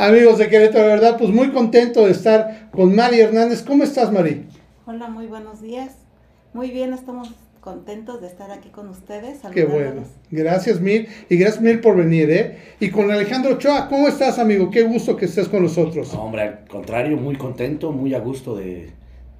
Amigos de Querétaro, de verdad, pues muy contento de estar con Mari Hernández. ¿Cómo estás, Mari? Hola, muy buenos días. Muy bien, estamos contentos de estar aquí con ustedes. Qué bueno. Gracias mil y gracias mil por venir, ¿eh? Y con Alejandro Ochoa, ¿cómo estás, amigo? Qué gusto que estés con nosotros. hombre, al contrario, muy contento, muy a gusto de,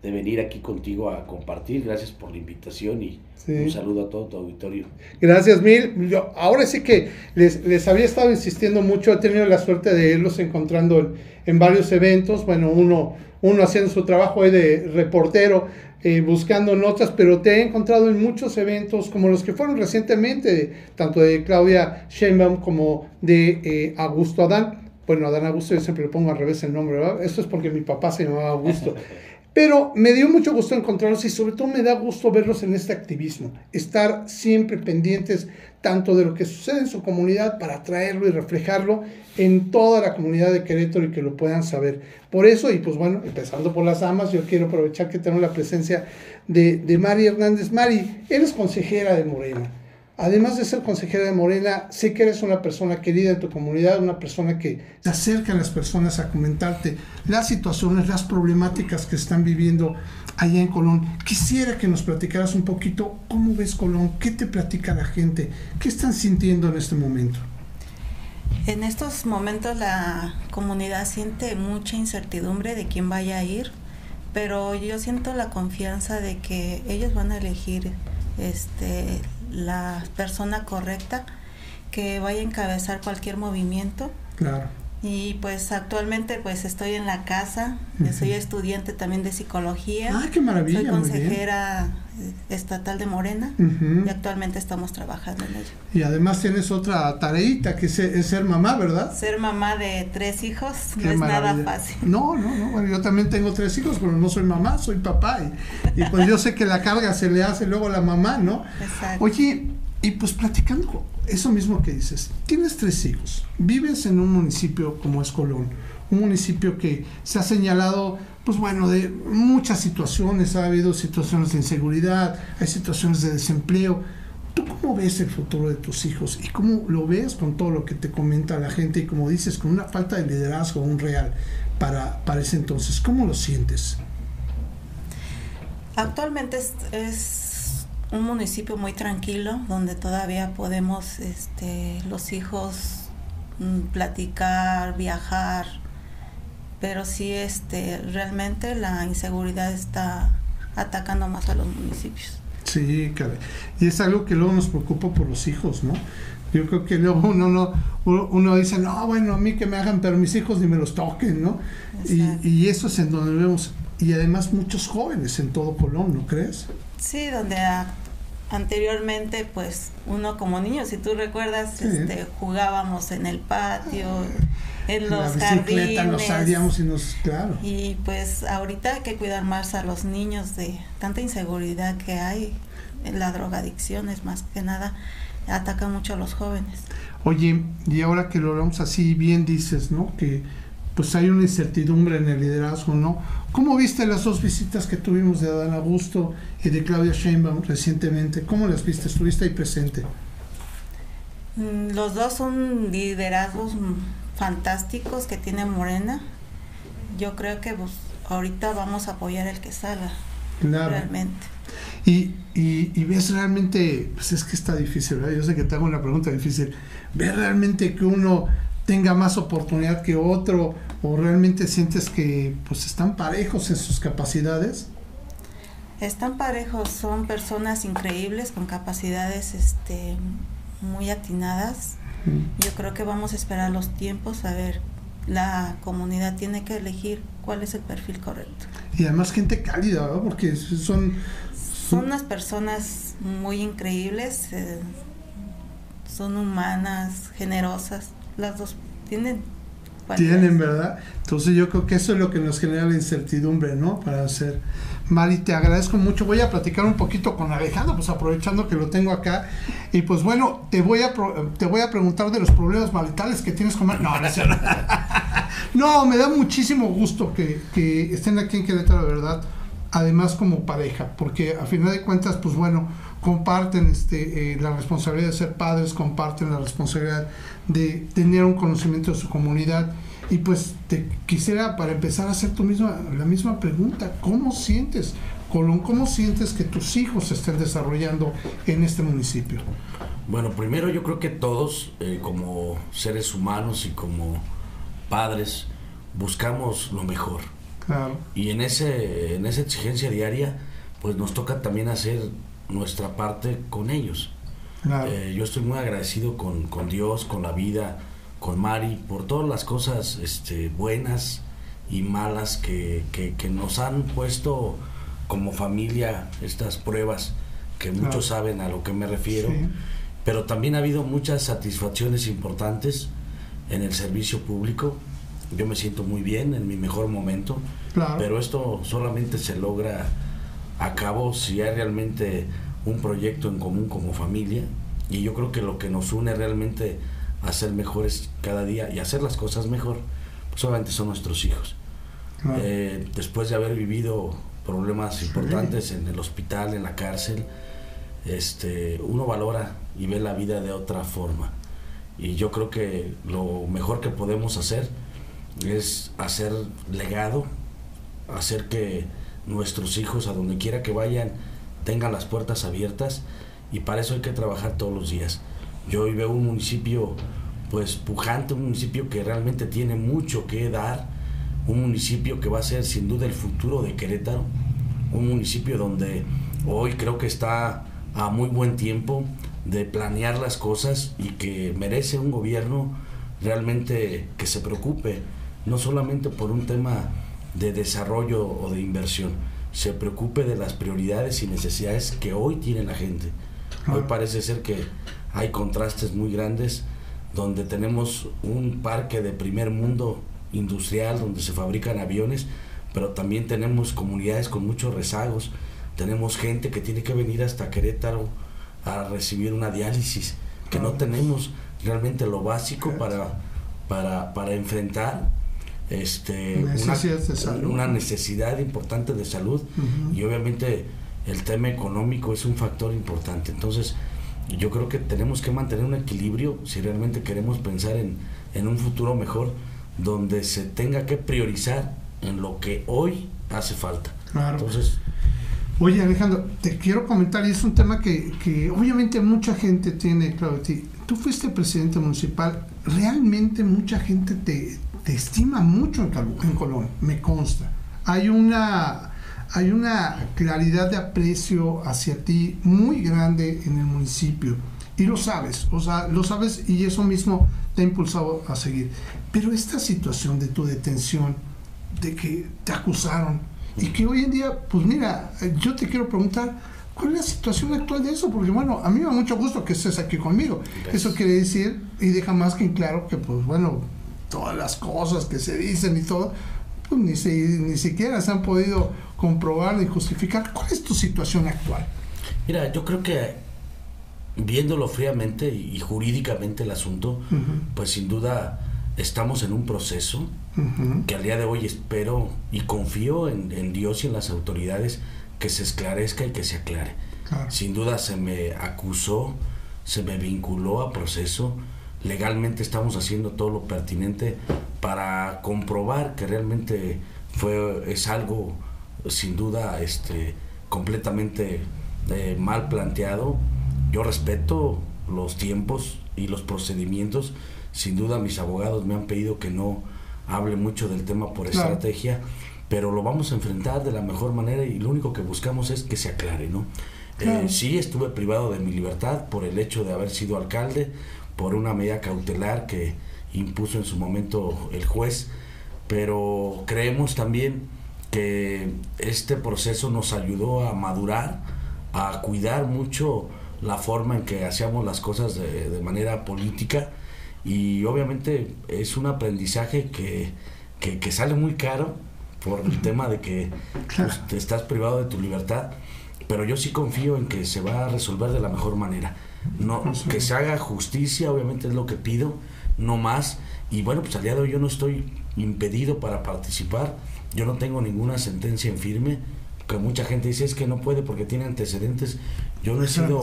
de venir aquí contigo a compartir. Gracias por la invitación y un saludo a todo tu auditorio. Gracias mil. Yo, ahora sí que les, les, había estado insistiendo mucho, he tenido la suerte de irlos encontrando en, en varios eventos. Bueno, uno, uno haciendo su trabajo de reportero, eh, buscando notas, pero te he encontrado en muchos eventos como los que fueron recientemente, tanto de Claudia Sheinbaum como de eh, Augusto Adán. Bueno, Adán Augusto yo siempre le pongo al revés el nombre, ¿verdad? Esto es porque mi papá se llamaba Augusto. Pero me dio mucho gusto encontrarlos y sobre todo me da gusto verlos en este activismo, estar siempre pendientes tanto de lo que sucede en su comunidad para traerlo y reflejarlo en toda la comunidad de Querétaro y que lo puedan saber. Por eso, y pues bueno, empezando por las amas, yo quiero aprovechar que tengo la presencia de, de Mari Hernández. Mari, eres consejera de Morena además de ser consejera de Morena, sé que eres una persona querida en tu comunidad, una persona que se acerca a las personas a comentarte las situaciones, las problemáticas que están viviendo allá en Colón. Quisiera que nos platicaras un poquito cómo ves Colón, qué te platica la gente, qué están sintiendo en este momento. En estos momentos la comunidad siente mucha incertidumbre de quién vaya a ir, pero yo siento la confianza de que ellos van a elegir este la persona correcta que vaya a encabezar cualquier movimiento. Claro. Y pues actualmente pues estoy en la casa, soy estudiante también de psicología. Ah, qué maravilla. Soy consejera estatal de Morena y actualmente estamos trabajando en ello. Y además tienes otra tareita que es, ser mamá, ¿verdad? Ser mamá de tres hijos no es nada fácil. No, no, no, bueno, yo también tengo tres hijos, pero no soy mamá, soy papá y, pues yo sé que la carga se le hace luego a la mamá, ¿no? Exacto. Oye, y pues platicando eso mismo que dices, tienes tres hijos, vives en un municipio como es Colón, un municipio que se ha señalado pues bueno, de muchas situaciones, ha habido situaciones de inseguridad, hay situaciones de desempleo. ¿Tú cómo ves el futuro de tus hijos y cómo lo ves con todo lo que te comenta la gente y como dices, con una falta de liderazgo un real para, para ese entonces? ¿Cómo lo sientes? Actualmente es, un municipio muy tranquilo donde todavía podemos este, los hijos mm, platicar, viajar, pero sí este realmente la inseguridad está atacando más a los municipios. Sí, y es algo que luego nos preocupa por los hijos, ¿no? Yo creo que luego uno no uno dice, no, bueno, a mí que me hagan, pero mis hijos ni me los toquen, ¿no? Y, y, eso es en donde vemos, y además muchos jóvenes en todo Colón, ¿no crees? Sí, donde anteriormente, pues uno como niño, si tú recuerdas, este, jugábamos en el patio, en los jardines. Nos salíamos y nos, claro. Y pues ahorita hay que cuidar más a los niños de tanta inseguridad que hay, la drogadicción es más que nada, ataca mucho a los jóvenes. Oye, y ahora que lo hablamos así, bien dices, ¿no? Que pues hay una incertidumbre en el liderazgo, ¿no? ¿Cómo viste las dos visitas que tuvimos de Adán Augusto y de Claudia Sheinbaum recientemente? ¿Cómo las viste? ¿Estuviste ahí presente? Mm, los dos son liderazgos fantásticos que tiene Morena. Yo creo que pues, ahorita vamos a apoyar el que salga. Realmente. Y, y, ves realmente, pues es que está difícil, ¿verdad? Yo sé que te hago una pregunta difícil. ¿Ves realmente que uno tenga más oportunidad que otro o realmente sientes que pues están parejos en sus capacidades? Están parejos, son personas increíbles con capacidades este muy atinadas yo creo que vamos a esperar los tiempos a ver. La comunidad tiene que elegir cuál es el perfil correcto. Y además gente cálida, ¿verdad? Porque son... Son unas personas muy increíbles, eh, son humanas, generosas, las dos tienen tienen, ¿verdad? Entonces yo creo que eso es lo que nos genera la incertidumbre, ¿no? Para hacer. Mari, te agradezco mucho. Voy a platicar un poquito con Alejandro, pues aprovechando que lo tengo acá. Y pues bueno, te voy a, te voy a preguntar de los problemas maritales que tienes con No, no, no, me da muchísimo gusto que, que estén aquí en Querétaro, de verdad. Además como pareja, porque a final de cuentas, pues bueno, comparten este, eh, la responsabilidad de ser padres, comparten la responsabilidad de tener un conocimiento de su comunidad. Y pues te quisiera para empezar a hacer tu misma, la misma pregunta, ¿cómo sientes, Colón, cómo sientes que tus hijos se estén desarrollando en este municipio? Bueno, primero yo creo que todos, eh, como seres humanos y como padres, buscamos lo mejor. Claro. Y en, ese, en esa exigencia diaria, pues nos toca también hacer nuestra parte con ellos. Eh, yo estoy muy agradecido con, con, Dios, con la vida, con Mari, por todas las cosas este, buenas y malas que, que, nos han puesto como familia estas pruebas, que muchos saben a lo que me refiero. Pero también ha habido muchas satisfacciones importantes en el servicio público. Yo me siento muy bien, en mi mejor momento. Pero esto solamente se logra a cabo si hay realmente un proyecto en común como familia y yo creo que lo que nos une realmente a ser mejores cada día y hacer las cosas mejor, pues obviamente son nuestros hijos. Eh, después de haber vivido problemas importantes en el hospital, en la cárcel, este, uno valora y ve la vida de otra forma. Y yo creo que lo mejor que podemos hacer es hacer legado, hacer que nuestros hijos, a donde quiera que vayan, tengan las puertas abiertas y para eso hay que trabajar todos los días. Yo hoy veo un municipio pues pujante, un municipio que realmente tiene mucho que dar, un municipio que va a ser sin duda el futuro de Querétaro, un municipio donde hoy creo que está a muy buen tiempo de planear las cosas y que merece un gobierno realmente que se preocupe, no solamente por un tema de desarrollo o de inversión, se preocupe de las prioridades y necesidades que hoy tiene la gente. Hoy parece ser que hay contrastes muy grandes donde tenemos un parque de primer mundo industrial donde se fabrican aviones, pero también tenemos comunidades con muchos rezagos, tenemos gente que tiene que venir hasta Querétaro a recibir una diálisis, que no tenemos realmente lo básico para, para, para enfrentar este, una, necesidad importante de salud y obviamente el tema económico es un factor importante. Entonces, yo creo que tenemos que mantener un equilibrio si realmente queremos pensar en, en un futuro mejor donde se tenga que priorizar en lo que hoy hace falta. Entonces, Oye Alejandro, te quiero comentar, y es un tema que, que obviamente mucha gente tiene claro de. Tú fuiste presidente municipal, realmente mucha gente te, te estima mucho en, en Colón, me consta. Hay una, hay una claridad de aprecio hacia ti muy grande en el municipio. Y lo sabes, o sea, lo sabes y eso mismo te ha impulsado a seguir. Pero esta situación de tu detención, de que te acusaron y que hoy en día, pues mira, yo te quiero preguntar, ¿cuál es la situación actual de eso? Porque bueno, a mí me da mucho gusto que estés aquí conmigo. Eso quiere decir, y deja más que en claro que pues bueno, todas las cosas que se dicen y todo, pues ni, ni siquiera se han podido comprobar ni justificar. ¿Cuál es tu situación actual? Mira, yo creo que viéndolo fríamente y, jurídicamente el asunto, pues sin duda estamos en un proceso que al día de hoy espero y confío en, Dios y en las autoridades que se esclarezca y que se aclare. Sin duda se me acusó, se me vinculó a proceso legalmente estamos haciendo todo lo pertinente para comprobar que realmente fue es algo sin duda este completamente eh, mal planteado. Yo respeto los tiempos y los procedimientos. Sin duda mis abogados me han pedido que no hable mucho del tema por estrategia pero lo vamos a enfrentar de la mejor manera y lo único que buscamos es que se aclare no eh, sí estuve privado de mi libertad por el hecho de haber sido alcalde por una medida cautelar que impuso en su momento el juez, pero creemos también que este proceso nos ayudó a madurar, a cuidar mucho la forma en que hacíamos las cosas de, manera política y obviamente es un aprendizaje que, que, sale muy caro por el tema de que pues, te estás privado de tu libertad, pero yo sí confío en que se va a resolver de la mejor manera no que se haga justicia obviamente es lo que pido no más. Y bueno pues al día de hoy yo no estoy impedido para participar. Yo no tengo ninguna sentencia en firme. Que mucha gente dice es que no puede porque tiene antecedentes yo no he sido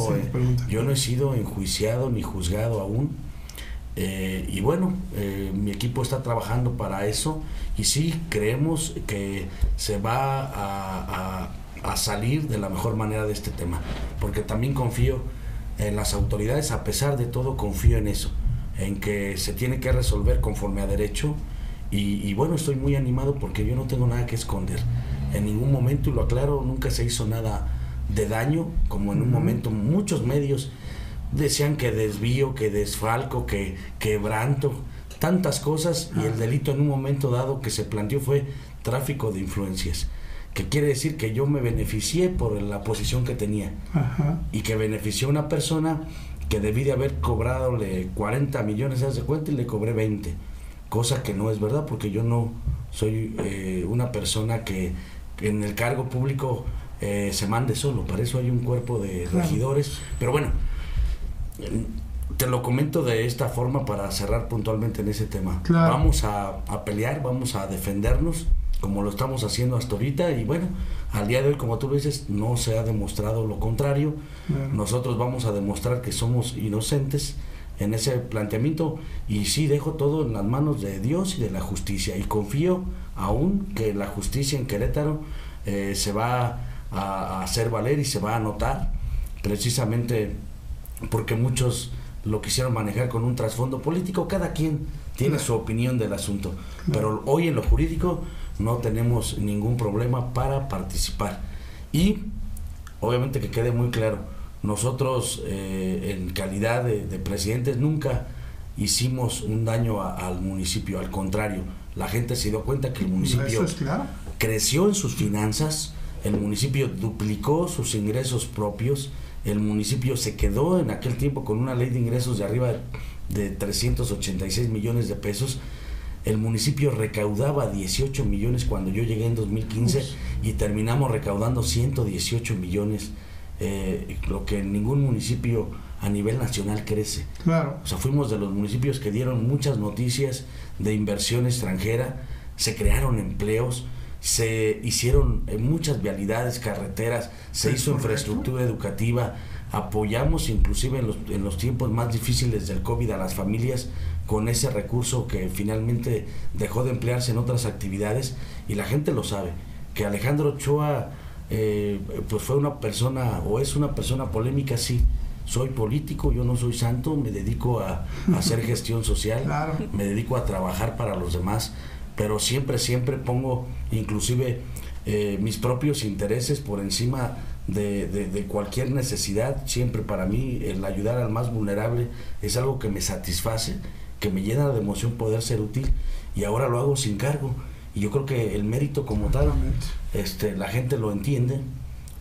yo no he sido enjuiciado ni juzgado aún. Eh, y bueno, eh, mi equipo está trabajando para eso. Y sí creemos que se va a, a, salir de la mejor manera de este tema, porque también confío en las autoridades, a pesar de todo confío en eso, en que se tiene que resolver conforme a derecho. Y, y bueno, estoy muy animado porque yo no tengo nada que esconder. En ningún momento, y lo aclaro, nunca se hizo nada de daño, como en un momento muchos medios decían que desvío, que desfalco, que quebranto, tantas cosas. Y el delito en un momento dado que se planteó fue tráfico de influencias, que quiere decir que yo me beneficié por la posición que tenía. Y que benefició a una persona que debí de haber cobrado 40 millones de cuenta y le cobré 20, cosa que no es verdad porque yo no soy eh, una persona que en el cargo público eh, se mande solo, para eso hay un cuerpo de regidores, pero bueno, te lo comento de esta forma para cerrar puntualmente en ese tema. Vamos a, pelear, vamos a defendernos como lo estamos haciendo hasta ahorita y bueno, al día de hoy, como tú dices, no se ha demostrado lo contrario. Nosotros vamos a demostrar que somos inocentes en ese planteamiento y sí dejo todo en las manos de Dios y de la justicia y confío aún que la justicia en Querétaro eh, se va a, a hacer valer y se va a notar precisamente porque muchos lo quisieron manejar con un trasfondo político, cada quien tiene su opinión del asunto, pero hoy en lo jurídico no tenemos ningún problema para participar. Y obviamente que quede muy claro, nosotros eh, en calidad de, presidentes nunca hicimos un daño al municipio, al contrario, la gente se dio cuenta que el municipio creció en sus finanzas, el municipio duplicó sus ingresos propios, el municipio se quedó en aquel tiempo con una ley de ingresos de arriba de 386 millones de pesos. El municipio recaudaba 18 millones cuando yo llegué en 2015 y terminamos recaudando 118 millones, eh, lo que en ningún municipio a nivel nacional crece. Claro. O sea, fuimos de los municipios que dieron muchas noticias de inversión extranjera, se crearon empleos, se hicieron eh, muchas vialidades, carreteras, se hizo infraestructura educativa, apoyamos inclusive en los, en los tiempos más difíciles del COVID a las familias con ese recurso que finalmente dejó de emplearse en otras actividades y la gente lo sabe, que Alejandro Ochoa eh, pues fue una persona o es una persona polémica, sí, soy político, yo no soy santo, me dedico a, a hacer gestión social, me dedico a trabajar para los demás, pero siempre, siempre pongo inclusive eh, mis propios intereses por encima de, cualquier necesidad. Siempre para mí el ayudar al más vulnerable es algo que me satisface, que me llena de emoción poder ser útil y ahora lo hago sin cargo. Y yo creo que el mérito como tal, este, la gente lo entiende,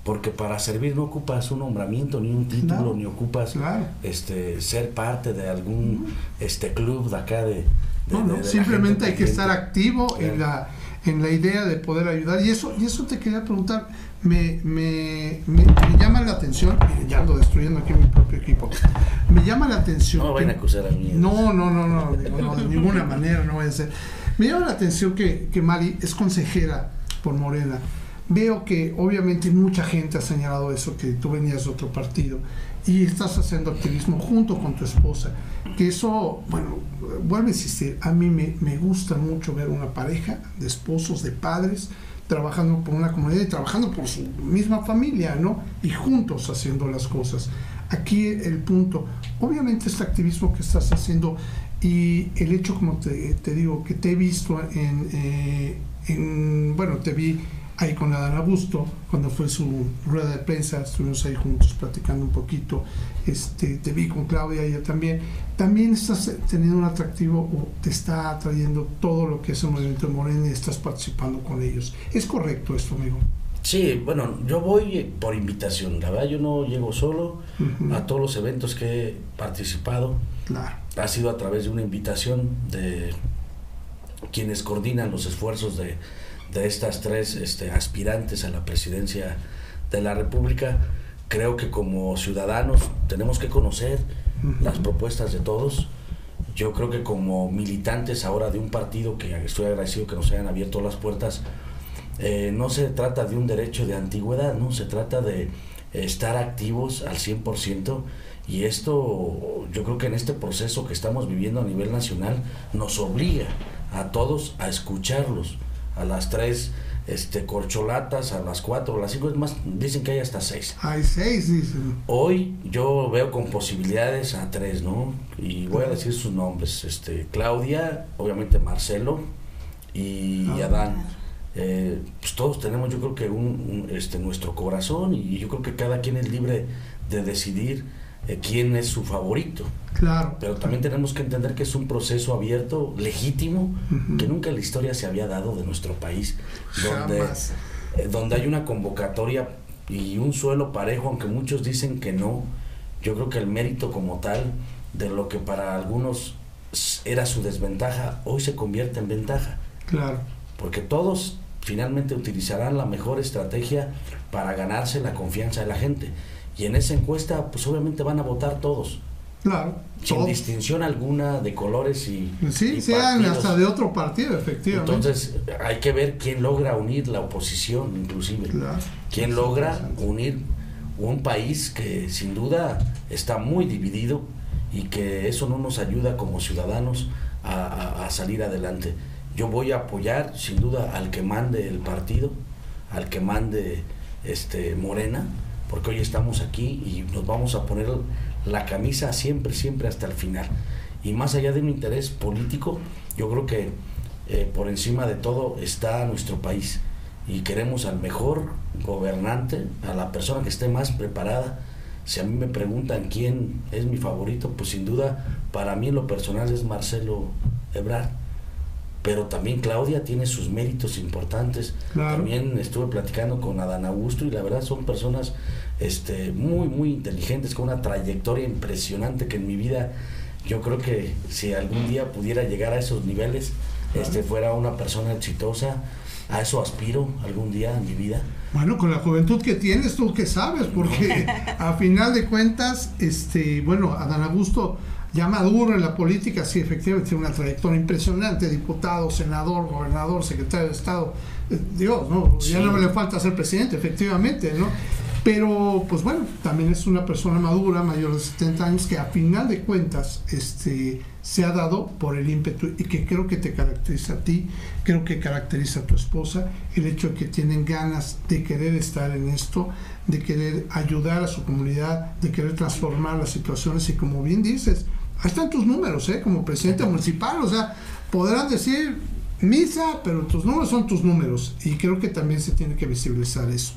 porque para servir no ocupas un nombramiento, ni un título, ni ocupas este, ser parte de algún este, club de acá de, no, no, simplemente hay que estar activo en la en la idea de poder ayudar. Y eso, y eso te quería preguntar, me, me, me, llama la atención, ya ando destruyendo aquí mi propio equipo, me llama la atención... No vayan a acusar a mí. No, no, no, no, no, de ninguna manera no voy a ser. Me llama la atención que, que Mari es consejera por Morena. Veo que obviamente mucha gente ha señalado eso, que tú venías de otro partido y estás haciendo activismo junto con tu esposa. Que eso, bueno, vuelve a insistir, a mí me, me gusta mucho ver una pareja de esposos, de padres, trabajando por una comunidad y trabajando por su misma familia, ¿no? Y juntos haciendo las cosas. Aquí el punto, obviamente este activismo que estás haciendo y el hecho, como te, digo, que te he visto en, eh, en bueno, te vi ahí con Adán Augusto, cuando fue su rueda de prensa, estuvimos ahí juntos platicando un poquito, este, te vi con Claudia, ella también, también estás teniendo un atractivo o te está atrayendo todo lo que es el movimiento de Morena y estás participando con ellos. ¿Es correcto esto, amigo? Sí, bueno, yo voy por invitación, la verdad yo no llego solo a todos los eventos que he participado. Claro. Ha sido a través de una invitación de quienes coordinan los esfuerzos de de estas tres este, aspirantes a la presidencia de la República, creo que como ciudadanos tenemos que conocer las propuestas de todos. Yo creo que como militantes ahora de un partido que estoy agradecido que nos hayan abierto las puertas, eh, no se trata de un derecho de antigüedad, no se trata de estar activos al 100% Y esto, yo creo que en este proceso que estamos viviendo a nivel nacional, nos obliga a todos a escucharlos. A las tres este, corcholatas, a las cuatro, a las cinco, es más, dicen que hay hasta seis. Hay seis, dicen. Hoy yo veo con posibilidades a tres, ¿no? Y voy a decir sus nombres. Este, Claudia, obviamente Marcelo y ah. Adán. Eh, pues todos tenemos yo creo que un, este, nuestro corazón y yo creo que cada quien es libre de decidir eh, quién es su favorito. Claro. Pero también tenemos que entender que es un proceso abierto, legítimo, que nunca en la historia se había dado de nuestro país, donde, eh, donde hay una convocatoria y un suelo parejo, aunque muchos dicen que no. Yo creo que el mérito como tal de lo que para algunos era su desventaja, hoy se convierte en ventaja. Claro. Porque todos finalmente utilizarán la mejor estrategia para ganarse la confianza de la gente. Y en esa encuesta, pues obviamente van a votar todos. Claro. Sin distinción alguna de colores y. Sí, sean hasta de otro partido, efectivamente. Entonces, hay que ver quién logra unir la oposición, inclusive. Claro. Quién logra unir un país que sin duda está muy dividido y que eso no nos ayuda como ciudadanos a, a salir adelante. Yo voy a apoyar, sin duda, al que mande el partido, al que mande este Morena porque hoy estamos aquí y nos vamos a poner la camisa siempre, siempre hasta el final. Y más allá de un interés político, yo creo que eh, por encima de todo está nuestro país y queremos al mejor gobernante, a la persona que esté más preparada. Si a mí me preguntan quién es mi favorito, pues sin duda para mí lo personal es Marcelo Ebrard pero también Claudia tiene sus méritos importantes. También estuve platicando con Adán Augusto y la verdad son personas este, muy, muy inteligentes, con una trayectoria impresionante que en mi vida yo creo que si algún día pudiera llegar a esos niveles, este, fuera una persona exitosa. A eso aspiro algún día en mi vida. Bueno, con la juventud que tienes, tú que sabes, porque a final de cuentas, este, bueno, Adán Augusto ya maduro en la política, sí, efectivamente, tiene una trayectoria impresionante, diputado, senador, gobernador, secretario de Estado, eh, Dios, ¿no? Ya no me le falta ser presidente, efectivamente, ¿no? Pero, pues bueno, también es una persona madura, mayor de 70 años, que a final de cuentas este, se ha dado por el ímpetu y que creo que te caracteriza a ti, creo que caracteriza a tu esposa, el hecho de que tienen ganas de querer estar en esto, de querer ayudar a su comunidad, de querer transformar las situaciones y como bien dices, ahí están tus números, ¿eh? Como presidente municipal, o sea, podrán decir misa, pero tus números son tus números y creo que también se tiene que visibilizar eso.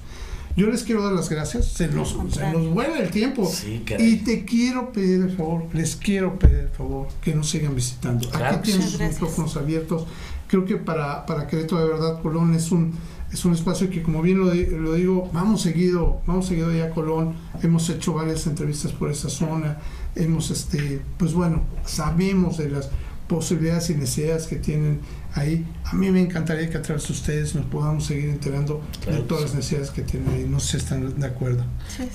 Yo les quiero dar las gracias, se nos, se nos vuela el tiempo y te quiero pedir el favor, les quiero pedir el favor que nos sigan visitando. Aquí tienen sus micrófonos abiertos. Creo que para, para Querétaro de verdad Colón es un es un espacio que como bien lo, lo, digo, vamos seguido, vamos seguido ya a Colón, hemos hecho varias entrevistas por esa zona, hemos, este, pues bueno, sabemos de las posibilidades y necesidades que tienen ahí. A mí me encantaría que a través de ustedes nos podamos seguir enterando de todas las necesidades que tienen ahí. No sé si están de acuerdo.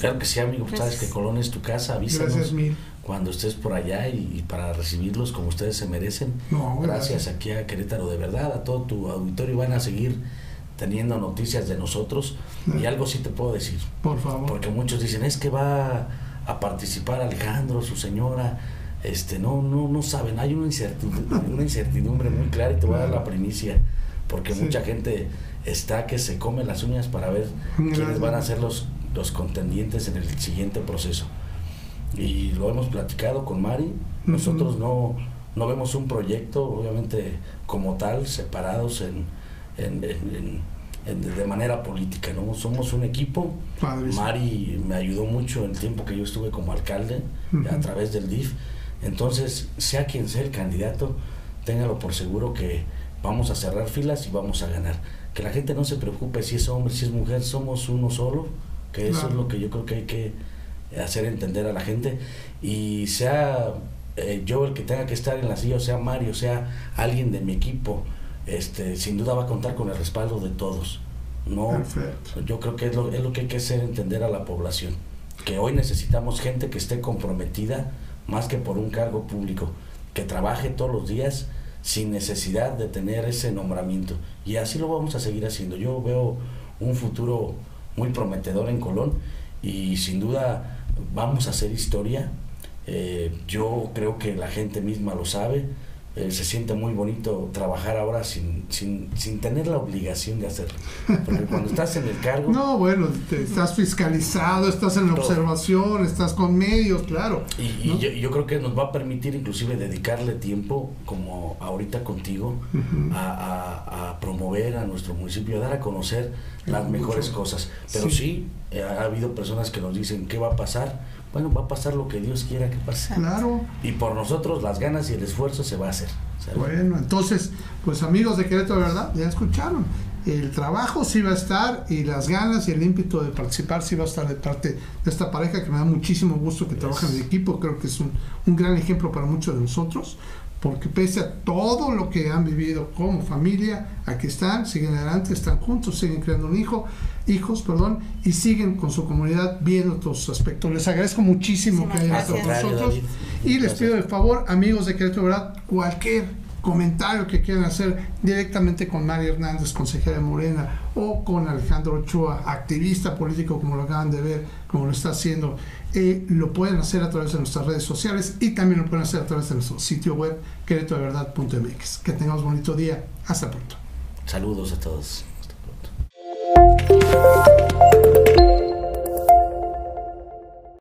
Claro que sí, amigo. Pues sabes que Colón es tu casa. Avísanos cuando estés por allá y, para recibirlos como ustedes se merecen. gracias. aquí a Querétaro. De verdad, a todo tu auditorio van a seguir teniendo noticias de nosotros. Y algo sí te puedo decir. Por favor. Porque muchos dicen, es que va a participar Alejandro, su señora, este, no, no, no saben, hay una incertidumbre, una incertidumbre muy clara y te voy a dar la primicia, porque mucha gente está que se come las uñas para ver quiénes van a ser los, los contendientes en el siguiente proceso. Y lo hemos platicado con Mari, nosotros no, no vemos un proyecto, obviamente, como tal, separados en, en de manera política, ¿no? Somos un equipo. Mari me ayudó mucho en el tiempo que yo estuve como alcalde a través del DIF. Entonces, sea quien sea el candidato, téngalo por seguro que vamos a cerrar filas y vamos a ganar. Que la gente no se preocupe si es hombre, si es mujer, somos uno solo, que eso es lo que yo creo que hay que hacer entender a la gente. Y sea eh, yo el que tenga que estar en la silla, o sea Mario, sea alguien de mi equipo, este, sin duda va a contar con el respaldo de todos. No, yo creo que es lo, es lo que hay que hacer entender a la población, que hoy necesitamos gente que esté comprometida más que por un cargo público, que trabaje todos los días sin necesidad de tener ese nombramiento. Y así lo vamos a seguir haciendo. Yo veo un futuro muy prometedor en Colón y sin duda vamos a hacer historia Eh, yo creo que la gente misma lo sabe. Eh, se siente muy bonito trabajar ahora sin, sin, sin, tener la obligación de hacerlo. Porque cuando estás en el cargo... No, bueno, estás fiscalizado, estás en la observación, estás con medios, claro. Y, yo, creo que nos va a permitir inclusive dedicarle tiempo, como ahorita contigo, a, a, promover a nuestro municipio, a dar a conocer las mejores cosas. Pero sí, eh, ha habido personas que nos dicen, ¿qué va a pasar? Bueno, va a pasar lo que Dios quiera que pase. Claro. Y por nosotros las ganas y el esfuerzo se va a hacer. Bueno, entonces, pues amigos de Querétaro, ¿verdad? Ya escucharon. El trabajo sí va a estar y las ganas y el ímpetu de participar sí va a estar de parte de esta pareja que me da muchísimo gusto que trabajen en equipo. Creo que es un, un gran ejemplo para muchos de nosotros porque pese a todo lo que han vivido como familia, aquí están, siguen adelante, están juntos, siguen creando un hijo, hijos, perdón, y siguen con su comunidad viendo todos sus aspectos. Les agradezco muchísimo que hayan estado con nosotros y les pido el favor, amigos de Querétaro, ¿verdad? Cualquier comentario que quieran hacer directamente con María Hernández, consejera de Morena, o con Alejandro Ochoa, activista político, como lo acaban de ver, como lo está haciendo eh, lo pueden hacer a través de nuestras redes sociales y también lo pueden hacer a través de nuestro sitio web queretodeverdad.mx. Que tengamos bonito día. Hasta pronto. Saludos a todos. Thank you.